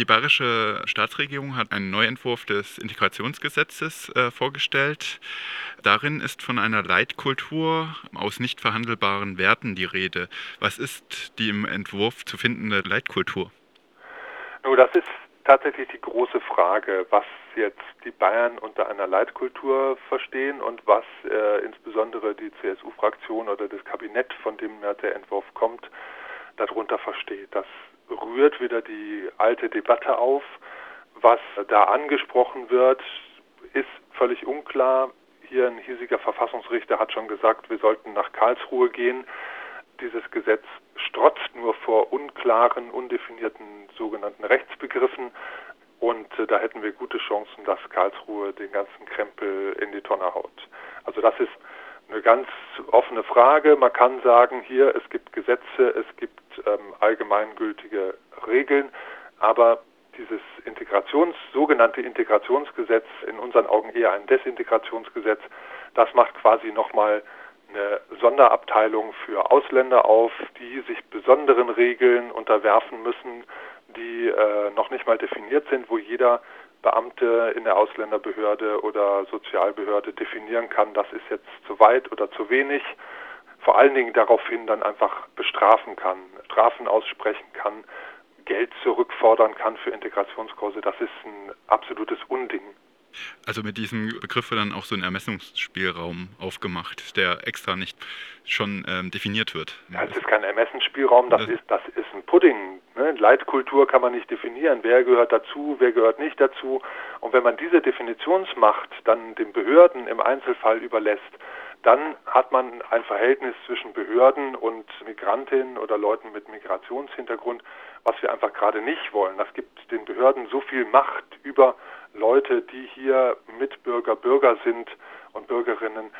Die bayerische Staatsregierung hat einen Neuentwurf des Integrationsgesetzes äh, vorgestellt. Darin ist von einer Leitkultur aus nicht verhandelbaren Werten die Rede. Was ist die im Entwurf zu findende Leitkultur? Nun, das ist tatsächlich die große Frage, was jetzt die Bayern unter einer Leitkultur verstehen und was äh, insbesondere die CSU-Fraktion oder das Kabinett, von dem der Entwurf kommt, darunter versteht. Das rührt wieder die alte Debatte auf. Was da angesprochen wird, ist völlig unklar. Hier ein hiesiger Verfassungsrichter hat schon gesagt, wir sollten nach Karlsruhe gehen. Dieses Gesetz strotzt nur vor unklaren, undefinierten sogenannten Rechtsbegriffen. Und äh, da hätten wir gute Chancen, dass Karlsruhe den ganzen Krempel in die Tonne haut. Also das ist eine ganz offene Frage. Man kann sagen, hier, es gibt Gesetze, es gibt ähm, allgemeingültige Regeln, aber dieses Integrations, sogenannte Integrationsgesetz, in unseren Augen eher ein Desintegrationsgesetz, das macht quasi nochmal eine Sonderabteilung für Ausländer auf, die sich besonderen Regeln unterwerfen müssen, die äh, noch nicht mal definiert sind, wo jeder Beamte in der Ausländerbehörde oder Sozialbehörde definieren kann, das ist jetzt zu weit oder zu wenig. Vor allen Dingen daraufhin dann einfach bestrafen kann, Strafen aussprechen kann, Geld zurückfordern kann für Integrationskurse. Das ist ein absolutes Unding. Also mit diesem Begriff wird dann auch so ein Ermessungsspielraum aufgemacht, der extra nicht schon ähm, definiert wird. Ja, es ist kein Ermessensspielraum, das, das, ist, das ist ein Pudding. Ne? Leitkultur kann man nicht definieren. Wer gehört dazu, wer gehört nicht dazu. Und wenn man diese Definitionsmacht dann den Behörden im Einzelfall überlässt, dann hat man ein Verhältnis zwischen Behörden und Migrantinnen oder Leuten mit Migrationshintergrund, was wir einfach gerade nicht wollen. Das gibt den Behörden so viel Macht über Leute, die hier Mitbürger, Bürger sind und Bürgerinnen,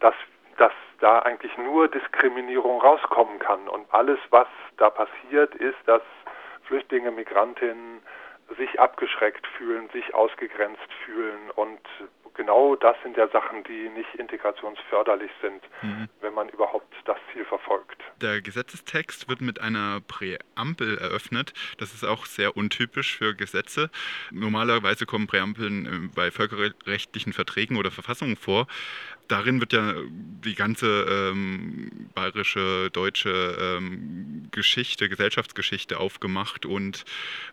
dass, dass da eigentlich nur Diskriminierung rauskommen kann. Und alles, was da passiert, ist, dass Flüchtlinge, Migrantinnen sich abgeschreckt fühlen, sich ausgegrenzt fühlen und genau das sind ja Sachen, die nicht integrationsförderlich sind, mhm. wenn man überhaupt das Ziel verfolgt. Der Gesetzestext wird mit einer Präambel eröffnet. Das ist auch sehr untypisch für Gesetze. Normalerweise kommen Präambeln äh, bei völkerrechtlichen Verträgen oder Verfassungen vor. Darin wird ja die ganze ähm, bayerische, deutsche ähm, Geschichte, Gesellschaftsgeschichte aufgemacht und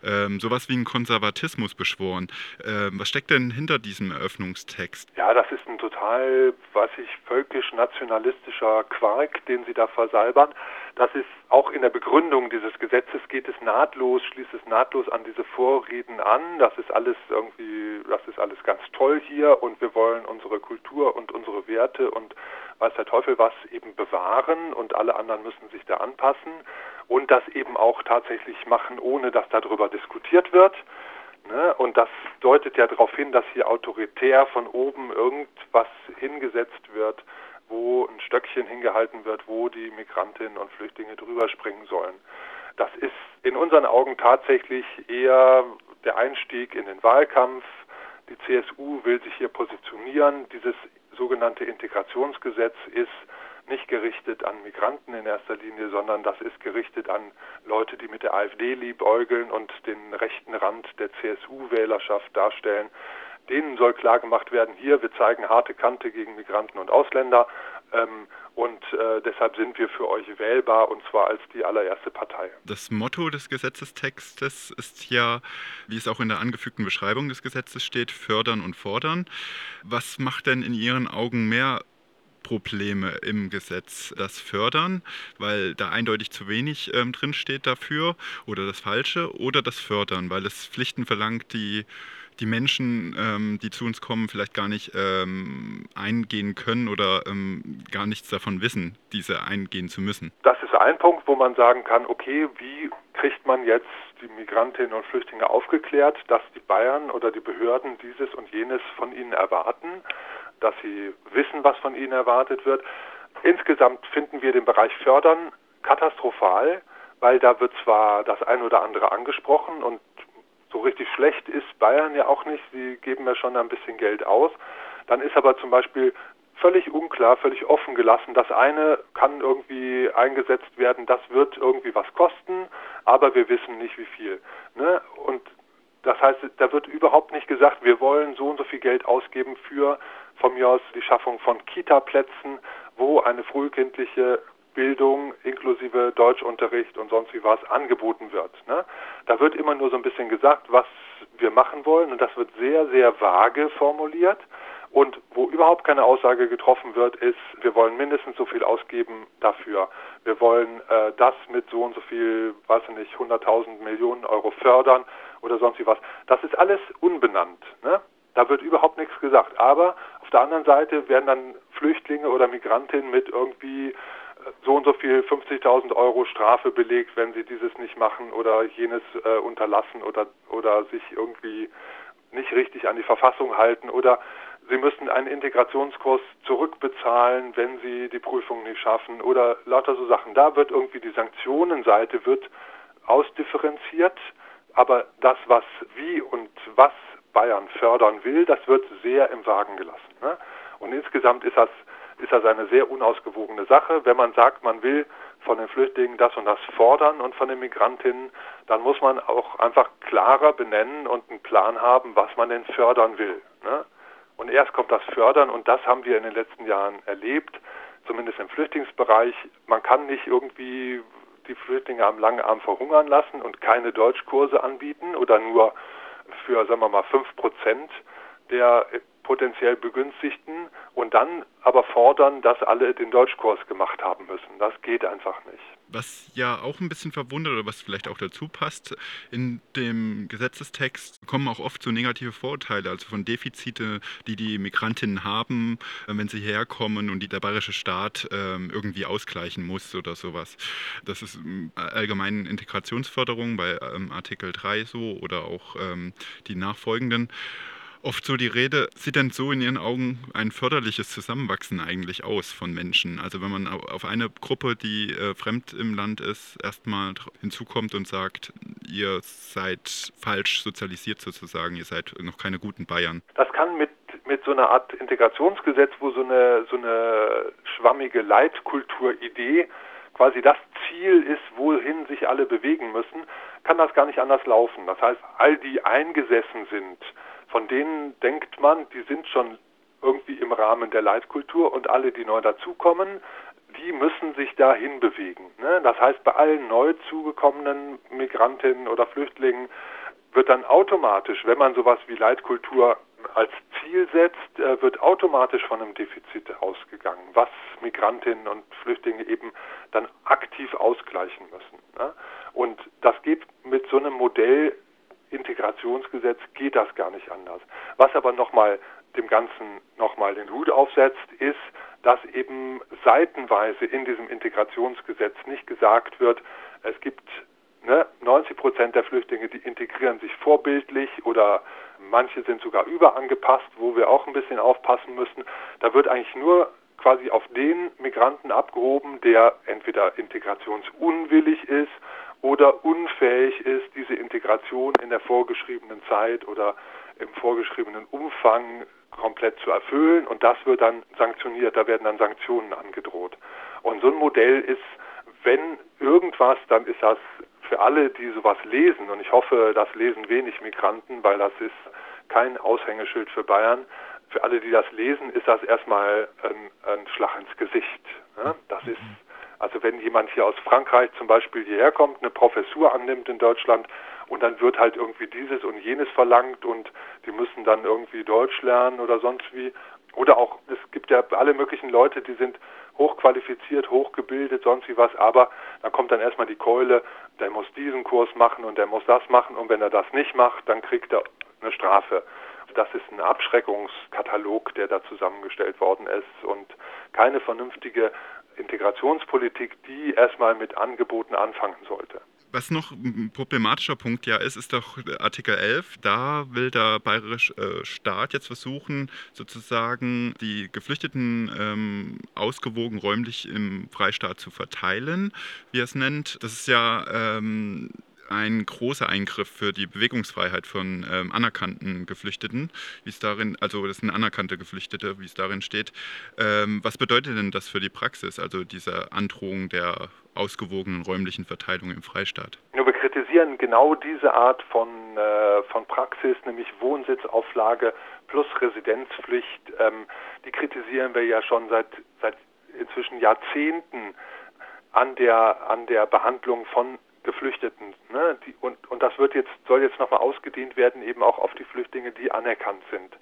ähm, sowas wie ein Konservatismus beschworen. Ähm, was steckt denn hinter diesem Eröffnungstext? Ja, das ist ein total, was ich, völkisch-nationalistischer Quark, den Sie da versalbern. Das ist auch in der Begründung dieses Gesetzes geht es nahtlos, schließt es nahtlos an diese Vorreden an. Das ist alles irgendwie, das ist alles ganz toll hier und wir wollen unsere Kultur und unsere Werte und weiß der Teufel was eben bewahren und alle anderen müssen sich da anpassen und das eben auch tatsächlich machen, ohne dass darüber diskutiert wird. Ne? Und das deutet ja darauf hin, dass hier autoritär von oben irgendwas hingesetzt wird, wo ein Stöckchen hingehalten wird, wo die Migrantinnen und Flüchtlinge drüber springen sollen. Das ist in unseren Augen tatsächlich eher der Einstieg in den Wahlkampf. Die CSU will sich hier positionieren. Dieses sogenannte Integrationsgesetz ist nicht gerichtet an Migranten in erster Linie, sondern das ist gerichtet an Leute, die mit der AfD liebäugeln und den rechten Rand der CSU-Wählerschaft darstellen. Denen soll klargemacht werden, hier, wir zeigen harte Kante gegen Migranten und Ausländer ähm, und äh, deshalb sind wir für euch wählbar und zwar als die allererste Partei. Das Motto des Gesetzestextes ist ja, wie es auch in der angefügten Beschreibung des Gesetzes steht, fördern und fordern. Was macht denn in Ihren Augen mehr Probleme im Gesetz das fördern, weil da eindeutig zu wenig ähm, drinsteht dafür oder das Falsche oder das fördern, weil es Pflichten verlangt, die die Menschen, ähm, die zu uns kommen, vielleicht gar nicht ähm, eingehen können oder ähm, gar nichts davon wissen, diese eingehen zu müssen. Das ist ein Punkt, wo man sagen kann, okay, wie kriegt man jetzt die Migrantinnen und Flüchtlinge aufgeklärt, dass die Bayern oder die Behörden dieses und jenes von ihnen erwarten, dass sie wissen, was von ihnen erwartet wird. Insgesamt finden wir den Bereich Fördern katastrophal, weil da wird zwar das ein oder andere angesprochen und so richtig schlecht ist Bayern ja auch nicht. Sie geben ja schon ein bisschen Geld aus. Dann ist aber zum Beispiel völlig unklar, völlig offen gelassen. Das eine kann irgendwie eingesetzt werden, das wird irgendwie was kosten, aber wir wissen nicht wie viel. Ne? Und Das heißt, da wird überhaupt nicht gesagt, wir wollen so und so viel Geld ausgeben für von mir aus die Schaffung von Kita-Plätzen, wo eine frühkindliche Bildung inklusive Deutschunterricht und sonst wie was angeboten wird. Ne? Da wird immer nur so ein bisschen gesagt, was wir machen wollen und das wird sehr, sehr vage formuliert. Und wo überhaupt keine Aussage getroffen wird, ist, wir wollen mindestens so viel ausgeben dafür. Wir wollen äh, das mit so und so viel, weiß ich nicht, 100.000 Millionen Euro fördern oder sonst wie was. Das ist alles unbenannt. Ne? Da wird überhaupt nichts gesagt. Aber auf der anderen Seite werden dann Flüchtlinge oder Migrantinnen mit irgendwie so und so viel 50.000 Euro Strafe belegt, wenn sie dieses nicht machen oder jenes äh, unterlassen oder, oder sich irgendwie nicht richtig an die Verfassung halten oder sie müssen einen Integrationskurs zurückbezahlen, wenn sie die Prüfung nicht schaffen oder lauter so Sachen. Da wird irgendwie die Sanktionenseite wird ausdifferenziert, aber das, was wie und was Bayern fördern will, das wird sehr im Wagen gelassen. Ne? Und insgesamt ist das, ist das eine sehr unausgewogene Sache. Wenn man sagt, man will von den Flüchtlingen das und das fordern und von den Migrantinnen, dann muss man auch einfach klarer benennen und einen Plan haben, was man denn fördern will. Ne? Und erst kommt das Fördern und das haben wir in den letzten Jahren erlebt, zumindest im Flüchtlingsbereich. Man kann nicht irgendwie die Flüchtlinge am langen Arm verhungern lassen und keine Deutschkurse anbieten oder nur für, sagen wir mal, fünf Prozent der potenziell Begünstigten und dann aber fordern, dass alle den Deutschkurs gemacht haben müssen. Das geht einfach nicht. Was ja auch ein bisschen verwundert oder was vielleicht auch dazu passt, in dem Gesetzestext kommen auch oft so negative Vorurteile, also von Defizite, die die Migrantinnen haben, äh, wenn sie herkommen und die der bayerische Staat ähm, irgendwie ausgleichen muss oder sowas. Das ist ähm, allgemein Integrationsförderung bei ähm, Artikel 3 so oder auch die nachfolgenden oft so die Rede, sieht denn so in Ihren Augen ein förderliches Zusammenwachsen eigentlich aus von Menschen? Also wenn man auf eine Gruppe, die äh, fremd im Land ist, erstmal hinzukommt und sagt, ihr seid falsch sozialisiert sozusagen, ihr seid noch keine guten Bayern. Das kann mit mit so einer Art Integrationsgesetz, wo so eine so eine schwammige Leitkulturidee quasi das Ziel ist, wohin sich alle bewegen müssen, kann das gar nicht anders laufen. Das heißt, all die eingesessen sind, von denen denkt man, die sind schon irgendwie im Rahmen der Leitkultur und alle, die neu dazukommen, die müssen sich dahin bewegen. Ne? Das heißt, bei allen neu zugekommenen Migrantinnen oder Flüchtlingen wird dann automatisch, wenn man sowas wie Leitkultur als Ziel setzt, äh, wird automatisch von einem Defizit ausgegangen, was Migrantinnen und Flüchtlinge eben dann aktiv ausgleichen müssen. Ne? Und das geht mit so einem Modell Integrationsgesetz geht das gar nicht anders. Was aber nochmal dem Ganzen nochmal den Hut aufsetzt, ist, dass eben seitenweise in diesem Integrationsgesetz nicht gesagt wird, es gibt ne, 90 Prozent der Flüchtlinge, die integrieren sich vorbildlich oder manche sind sogar überangepasst, wo wir auch ein bisschen aufpassen müssen. Da wird eigentlich nur quasi auf den Migranten abgehoben, der entweder integrationsunwillig ist oder unfähig ist, diese Integration in der vorgeschriebenen Zeit oder im vorgeschriebenen Umfang komplett zu erfüllen und das wird dann sanktioniert, da werden dann Sanktionen angedroht. Und so ein Modell ist, wenn irgendwas, dann ist das für alle, die sowas lesen, und ich hoffe, das lesen wenig Migranten, weil das ist kein Aushängeschild für Bayern, für alle, die das lesen, ist das erstmal ein, ein Schlag ins Gesicht. Ne? Das ist also wenn jemand hier aus Frankreich zum Beispiel hierher kommt, eine Professur annimmt in Deutschland und dann wird halt irgendwie dieses und jenes verlangt und die müssen dann irgendwie Deutsch lernen oder sonst wie. Oder auch, es gibt ja alle möglichen Leute, die sind hochqualifiziert, hochgebildet, sonst wie was, aber dann kommt dann erstmal die Keule, der muss diesen Kurs machen und der muss das machen und wenn er das nicht macht, dann kriegt er eine Strafe. Das ist ein Abschreckungskatalog, der da zusammengestellt worden ist und keine vernünftige Integrationspolitik, die erstmal mit Angeboten anfangen sollte. Was noch ein problematischer Punkt ja ist, ist doch Artikel 11. Da will der bayerische äh, Staat jetzt versuchen, sozusagen die Geflüchteten ähm, ausgewogen räumlich im Freistaat zu verteilen, wie er es nennt. Das ist ja ähm, ein großer Eingriff für die Bewegungsfreiheit von ähm, anerkannten Geflüchteten, wie es darin, also das sind anerkannte Geflüchtete, wie es darin steht. Ähm, was bedeutet denn das für die Praxis, also diese Androhung der ausgewogenen räumlichen Verteilung im Freistaat? Ja, wir kritisieren genau diese Art von, äh, von Praxis, nämlich Wohnsitzauflage plus Residenzpflicht. Ähm, die kritisieren wir ja schon seit, seit inzwischen Jahrzehnten an der, an der Behandlung von Geflüchteten. Ne? Die, und, und das wird jetzt, soll jetzt nochmal ausgedehnt werden, eben auch auf die Flüchtlinge, die anerkannt sind.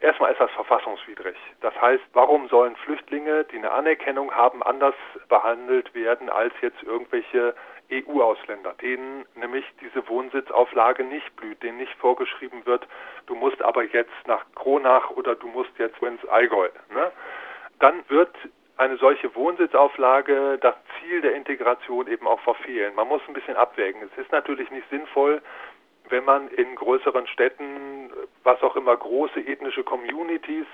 Erstmal ist das verfassungswidrig. Das heißt, warum sollen Flüchtlinge, die eine Anerkennung haben, anders behandelt werden als jetzt irgendwelche EU-Ausländer, denen nämlich diese Wohnsitzauflage nicht blüht, denen nicht vorgeschrieben wird, du musst aber jetzt nach Kronach oder du musst jetzt ins Allgäu. Ne? Dann wird eine solche Wohnsitzauflage das Ziel der Integration eben auch verfehlen. Man muss ein bisschen abwägen. Es ist natürlich nicht sinnvoll, wenn man in größeren Städten, was auch immer, große ethnische Communities,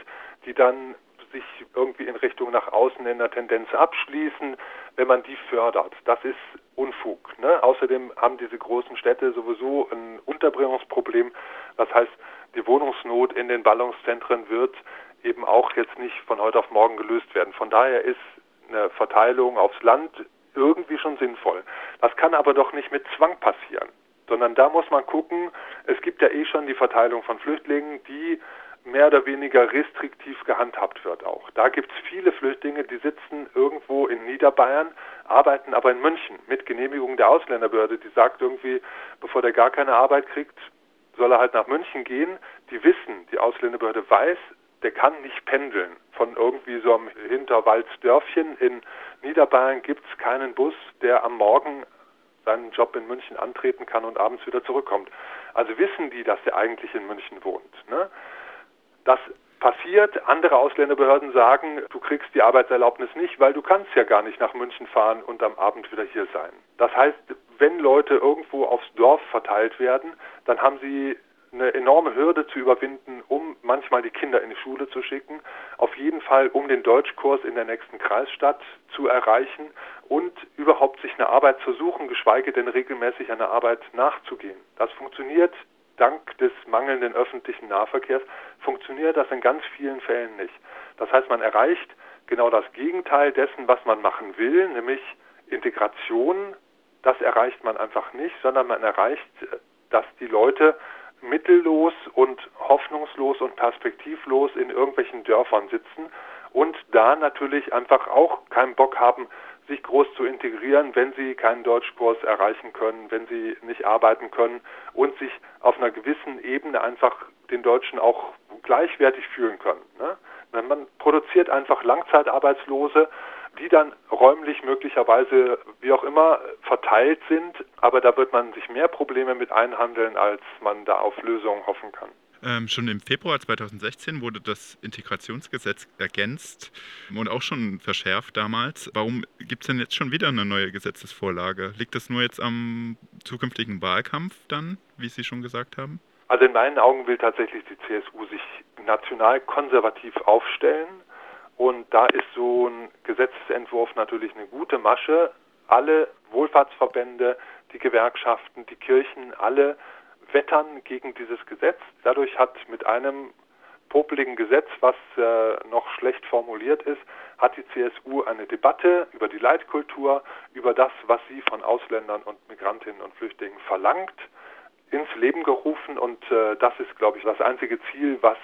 die dann sich irgendwie in Richtung nach außen in der Tendenz abschließen, wenn man die fördert. Das ist Unfug. Ne? Außerdem haben diese großen Städte sowieso ein Unterbringungsproblem. Das heißt, die Wohnungsnot in den Ballungszentren wird eben auch jetzt nicht von heute auf morgen gelöst werden. Von daher ist eine Verteilung aufs Land irgendwie schon sinnvoll. Das kann aber doch nicht mit Zwang passieren, sondern da muss man gucken, es gibt ja eh schon die Verteilung von Flüchtlingen, die mehr oder weniger restriktiv gehandhabt wird auch. Da gibt es viele Flüchtlinge, die sitzen irgendwo in Niederbayern, arbeiten aber in München mit Genehmigung der Ausländerbehörde, die sagt irgendwie, bevor der gar keine Arbeit kriegt, soll er halt nach München gehen. Die wissen, die Ausländerbehörde weiß, der kann nicht pendeln. Von irgendwie so einem Hinterwaldsdörfchen in Niederbayern gibt es keinen Bus, der am Morgen seinen Job in München antreten kann und abends wieder zurückkommt. Also wissen die, dass der eigentlich in München wohnt. Ne? Das passiert. Andere Ausländerbehörden sagen, du kriegst die Arbeitserlaubnis nicht, weil du kannst ja gar nicht nach München fahren und am Abend wieder hier sein. Das heißt, wenn Leute irgendwo aufs Dorf verteilt werden, dann haben sie eine enorme Hürde zu überwinden, um manchmal die Kinder in die Schule zu schicken, auf jeden Fall um den Deutschkurs in der nächsten Kreisstadt zu erreichen und überhaupt sich eine Arbeit zu suchen, geschweige denn regelmäßig einer Arbeit nachzugehen. Das funktioniert dank des mangelnden öffentlichen Nahverkehrs, funktioniert das in ganz vielen Fällen nicht. Das heißt, man erreicht genau das Gegenteil dessen, was man machen will, nämlich Integration. Das erreicht man einfach nicht, sondern man erreicht, dass die Leute mittellos und hoffnungslos und perspektivlos in irgendwelchen Dörfern sitzen und da natürlich einfach auch keinen Bock haben, sich groß zu integrieren, wenn sie keinen Deutschkurs erreichen können, wenn sie nicht arbeiten können und sich auf einer gewissen Ebene einfach den Deutschen auch gleichwertig fühlen können. Ne? Man produziert einfach Langzeitarbeitslose, die dann räumlich möglicherweise wie auch immer verteilt sind, aber da wird man sich mehr Probleme mit einhandeln, als man da auf Lösungen hoffen kann. Ähm, schon im Februar 2016 wurde das Integrationsgesetz ergänzt und auch schon verschärft damals. Warum gibt es denn jetzt schon wieder eine neue Gesetzesvorlage? Liegt das nur jetzt am zukünftigen Wahlkampf dann, wie Sie schon gesagt haben? Also in meinen Augen will tatsächlich die CSU sich national konservativ aufstellen und da ist so ein Gesetzesentwurf natürlich eine gute Masche. Alle Wohlfahrtsverbände, die Gewerkschaften, die Kirchen, alle wettern gegen dieses Gesetz. Dadurch hat mit einem popeligen Gesetz, was äh, noch schlecht formuliert ist, hat die CSU eine Debatte über die Leitkultur, über das, was sie von Ausländern und Migrantinnen und Flüchtlingen verlangt, ins Leben gerufen und äh, das ist, glaube ich, das einzige Ziel, was,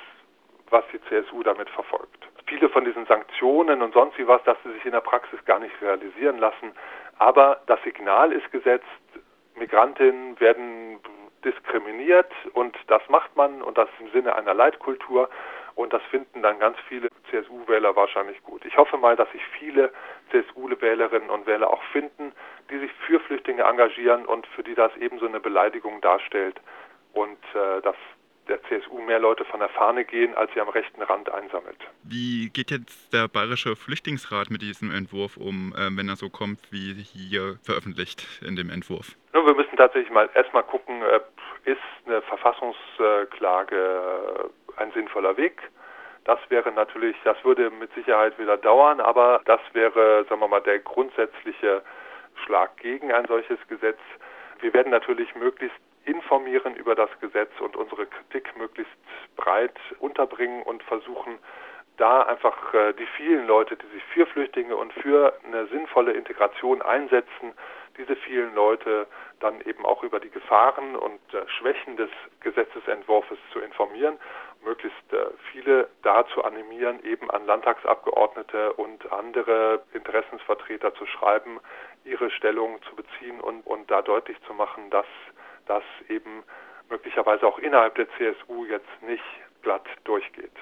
was die CSU damit verfolgt viele von diesen Sanktionen und sonst wie was, dass sie sich in der Praxis gar nicht realisieren lassen. Aber das Signal ist gesetzt, Migrantinnen werden diskriminiert und das macht man und das im Sinne einer Leitkultur und das finden dann ganz viele CSU-Wähler wahrscheinlich gut. Ich hoffe mal, dass sich viele CSU-Wählerinnen und Wähler auch finden, die sich für Flüchtlinge engagieren und für die das ebenso eine Beleidigung darstellt und äh, das der CSU mehr Leute von der Fahne gehen, als sie am rechten Rand einsammelt. Wie geht jetzt der Bayerische Flüchtlingsrat mit diesem Entwurf um, äh, wenn er so kommt, wie hier veröffentlicht in dem Entwurf? Nun, wir müssen tatsächlich mal erstmal gucken, äh, ist eine Verfassungsklage ein sinnvoller Weg? Das wäre natürlich, das würde mit Sicherheit wieder dauern, aber das wäre, sagen wir mal, der grundsätzliche Schlag gegen ein solches Gesetz. Wir werden natürlich möglichst informieren über das Gesetz und unsere Kritik möglichst breit unterbringen und versuchen, da einfach äh, die vielen Leute, die sich für Flüchtlinge und für eine sinnvolle Integration einsetzen, diese vielen Leute dann eben auch über die Gefahren und äh, Schwächen des Gesetzesentwurfs zu informieren, möglichst äh, viele dazu animieren, eben an Landtagsabgeordnete und andere Interessensvertreter zu schreiben, ihre Stellung zu beziehen und, und da deutlich zu machen, dass das eben möglicherweise auch innerhalb der CSU jetzt nicht glatt durchgeht.